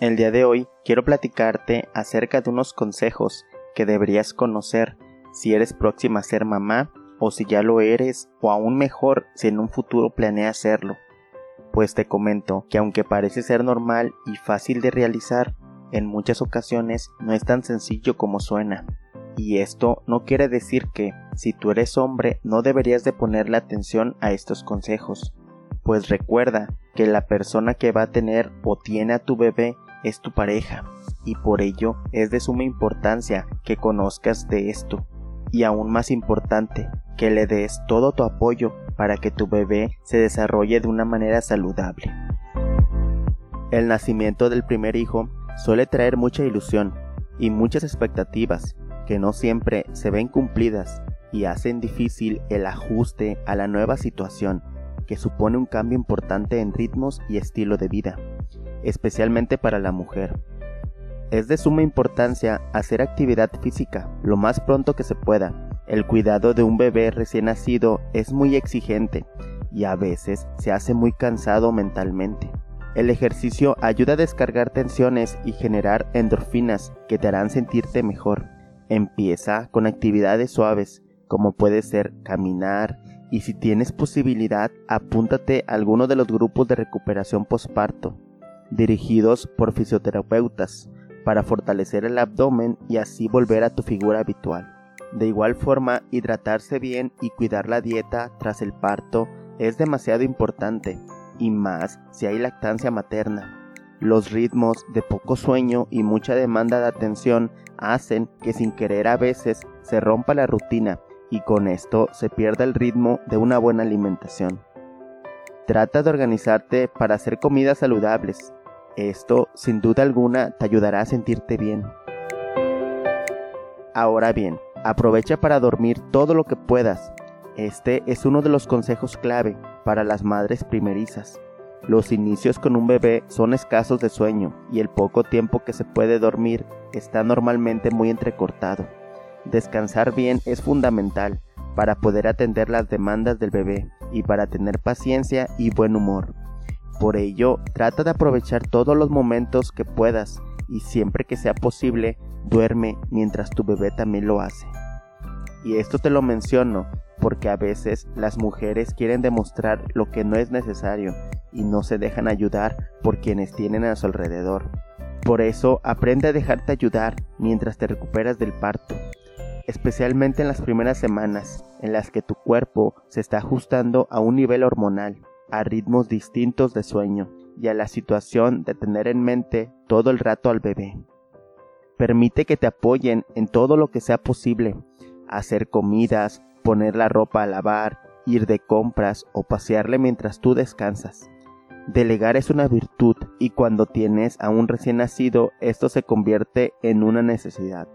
El día de hoy quiero platicarte acerca de unos consejos que deberías conocer si eres próxima a ser mamá o si ya lo eres o aún mejor si en un futuro planeas hacerlo. Pues te comento que aunque parece ser normal y fácil de realizar, en muchas ocasiones no es tan sencillo como suena. Y esto no quiere decir que, si tú eres hombre, no deberías de ponerle atención a estos consejos. Pues recuerda que la persona que va a tener o tiene a tu bebé es tu pareja, y por ello es de suma importancia que conozcas de esto. Y aún más importante, que le des todo tu apoyo para que tu bebé se desarrolle de una manera saludable. El nacimiento del primer hijo suele traer mucha ilusión y muchas expectativas que no siempre se ven cumplidas y hacen difícil el ajuste a la nueva situación que supone un cambio importante en ritmos y estilo de vida, especialmente para la mujer. Es de suma importancia hacer actividad física lo más pronto que se pueda. El cuidado de un bebé recién nacido es muy exigente y a veces se hace muy cansado mentalmente. El ejercicio ayuda a descargar tensiones y generar endorfinas que te harán sentirte mejor. Empieza con actividades suaves, como puede ser caminar, y si tienes posibilidad, apúntate a alguno de los grupos de recuperación postparto, dirigidos por fisioterapeutas, para fortalecer el abdomen y así volver a tu figura habitual. De igual forma, hidratarse bien y cuidar la dieta tras el parto es demasiado importante, y más si hay lactancia materna. Los ritmos de poco sueño y mucha demanda de atención hacen que sin querer a veces se rompa la rutina y con esto se pierda el ritmo de una buena alimentación. Trata de organizarte para hacer comidas saludables. Esto sin duda alguna te ayudará a sentirte bien. Ahora bien, aprovecha para dormir todo lo que puedas. Este es uno de los consejos clave para las madres primerizas. Los inicios con un bebé son escasos de sueño y el poco tiempo que se puede dormir está normalmente muy entrecortado. Descansar bien es fundamental para poder atender las demandas del bebé y para tener paciencia y buen humor. Por ello, trata de aprovechar todos los momentos que puedas y siempre que sea posible, duerme mientras tu bebé también lo hace. Y esto te lo menciono porque a veces las mujeres quieren demostrar lo que no es necesario y no se dejan ayudar por quienes tienen a su alrededor. Por eso aprende a dejarte ayudar mientras te recuperas del parto, especialmente en las primeras semanas en las que tu cuerpo se está ajustando a un nivel hormonal, a ritmos distintos de sueño y a la situación de tener en mente todo el rato al bebé. Permite que te apoyen en todo lo que sea posible, hacer comidas, poner la ropa a lavar, ir de compras o pasearle mientras tú descansas. Delegar es una virtud y cuando tienes a un recién nacido esto se convierte en una necesidad.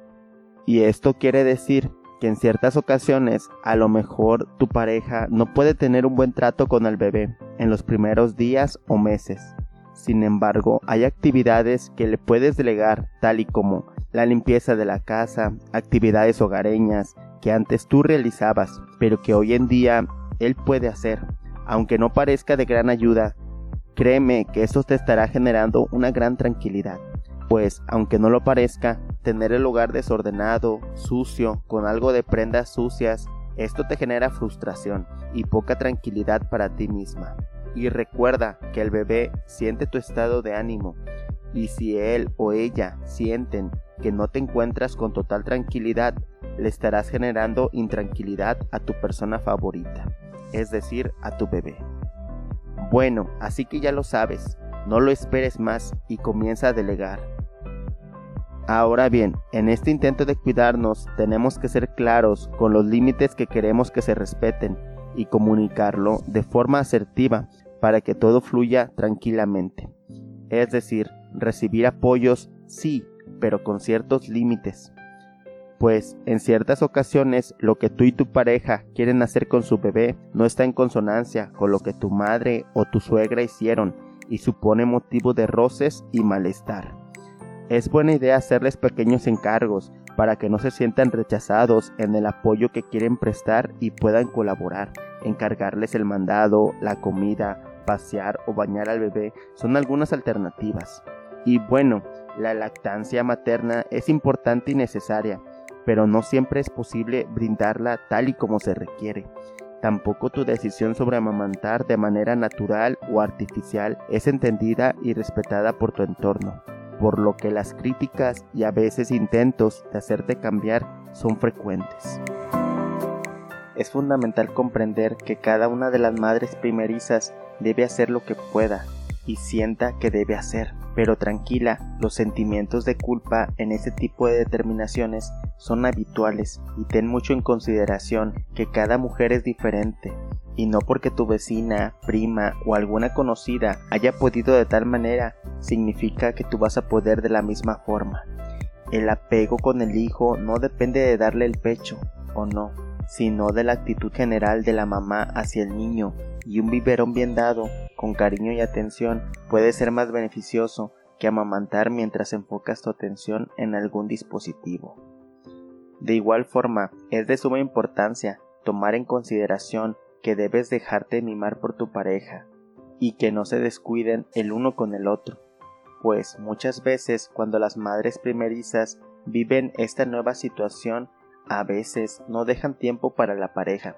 Y esto quiere decir que en ciertas ocasiones a lo mejor tu pareja no puede tener un buen trato con el bebé en los primeros días o meses. Sin embargo, hay actividades que le puedes delegar, tal y como la limpieza de la casa, actividades hogareñas que antes tú realizabas, pero que hoy en día él puede hacer. Aunque no parezca de gran ayuda, Créeme que eso te estará generando una gran tranquilidad, pues aunque no lo parezca, tener el hogar desordenado, sucio, con algo de prendas sucias, esto te genera frustración y poca tranquilidad para ti misma. Y recuerda que el bebé siente tu estado de ánimo y si él o ella sienten que no te encuentras con total tranquilidad, le estarás generando intranquilidad a tu persona favorita, es decir, a tu bebé. Bueno, así que ya lo sabes, no lo esperes más y comienza a delegar. Ahora bien, en este intento de cuidarnos tenemos que ser claros con los límites que queremos que se respeten y comunicarlo de forma asertiva para que todo fluya tranquilamente. Es decir, recibir apoyos sí, pero con ciertos límites pues en ciertas ocasiones lo que tú y tu pareja quieren hacer con su bebé no está en consonancia con lo que tu madre o tu suegra hicieron y supone motivo de roces y malestar. Es buena idea hacerles pequeños encargos para que no se sientan rechazados en el apoyo que quieren prestar y puedan colaborar. Encargarles el mandado, la comida, pasear o bañar al bebé son algunas alternativas. Y bueno, la lactancia materna es importante y necesaria, pero no siempre es posible brindarla tal y como se requiere. Tampoco tu decisión sobre amamantar de manera natural o artificial es entendida y respetada por tu entorno, por lo que las críticas y a veces intentos de hacerte cambiar son frecuentes. Es fundamental comprender que cada una de las madres primerizas debe hacer lo que pueda y sienta que debe hacer. Pero tranquila, los sentimientos de culpa en ese tipo de determinaciones son habituales y ten mucho en consideración que cada mujer es diferente y no porque tu vecina, prima o alguna conocida haya podido de tal manera significa que tú vas a poder de la misma forma. El apego con el hijo no depende de darle el pecho o no, sino de la actitud general de la mamá hacia el niño y un biberón bien dado, con cariño y atención, puede ser más beneficioso que amamantar mientras enfocas tu atención en algún dispositivo. De igual forma, es de suma importancia tomar en consideración que debes dejarte mimar por tu pareja y que no se descuiden el uno con el otro, pues muchas veces cuando las madres primerizas viven esta nueva situación, a veces no dejan tiempo para la pareja,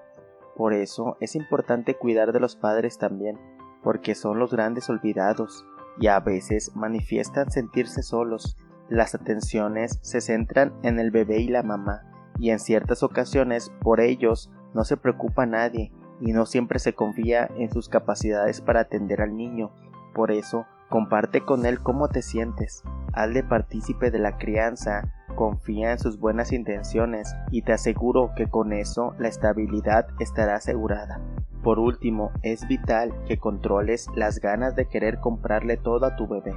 por eso es importante cuidar de los padres también, porque son los grandes olvidados y a veces manifiestan sentirse solos. Las atenciones se centran en el bebé y la mamá, y en ciertas ocasiones por ellos no se preocupa nadie y no siempre se confía en sus capacidades para atender al niño. Por eso, comparte con él cómo te sientes, hazle partícipe de la crianza confía en sus buenas intenciones y te aseguro que con eso la estabilidad estará asegurada. Por último, es vital que controles las ganas de querer comprarle todo a tu bebé,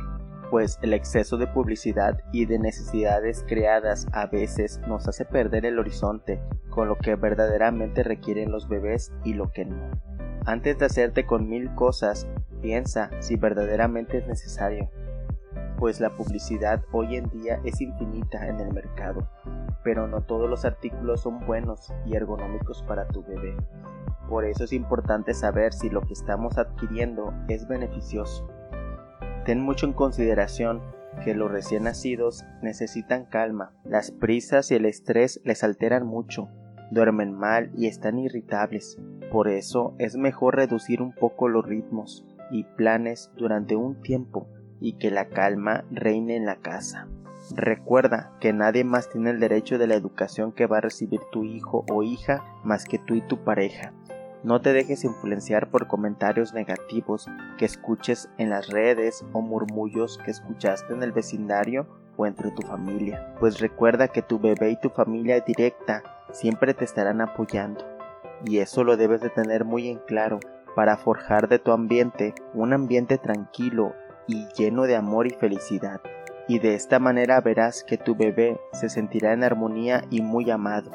pues el exceso de publicidad y de necesidades creadas a veces nos hace perder el horizonte con lo que verdaderamente requieren los bebés y lo que no. Antes de hacerte con mil cosas, piensa si verdaderamente es necesario pues la publicidad hoy en día es infinita en el mercado, pero no todos los artículos son buenos y ergonómicos para tu bebé. Por eso es importante saber si lo que estamos adquiriendo es beneficioso. Ten mucho en consideración que los recién nacidos necesitan calma, las prisas y el estrés les alteran mucho, duermen mal y están irritables. Por eso es mejor reducir un poco los ritmos y planes durante un tiempo y que la calma reine en la casa. Recuerda que nadie más tiene el derecho de la educación que va a recibir tu hijo o hija más que tú y tu pareja. No te dejes influenciar por comentarios negativos que escuches en las redes o murmullos que escuchaste en el vecindario o entre tu familia, pues recuerda que tu bebé y tu familia directa siempre te estarán apoyando. Y eso lo debes de tener muy en claro para forjar de tu ambiente un ambiente tranquilo y lleno de amor y felicidad, y de esta manera verás que tu bebé se sentirá en armonía y muy amado.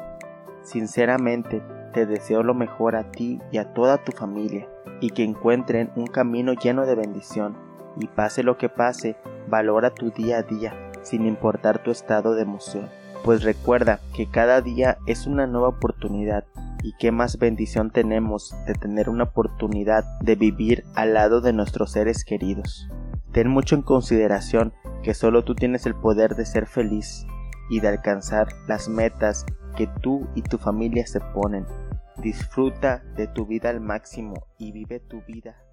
Sinceramente, te deseo lo mejor a ti y a toda tu familia, y que encuentren un camino lleno de bendición, y pase lo que pase, valora tu día a día, sin importar tu estado de emoción, pues recuerda que cada día es una nueva oportunidad, y qué más bendición tenemos de tener una oportunidad de vivir al lado de nuestros seres queridos. Ten mucho en consideración que solo tú tienes el poder de ser feliz y de alcanzar las metas que tú y tu familia se ponen. Disfruta de tu vida al máximo y vive tu vida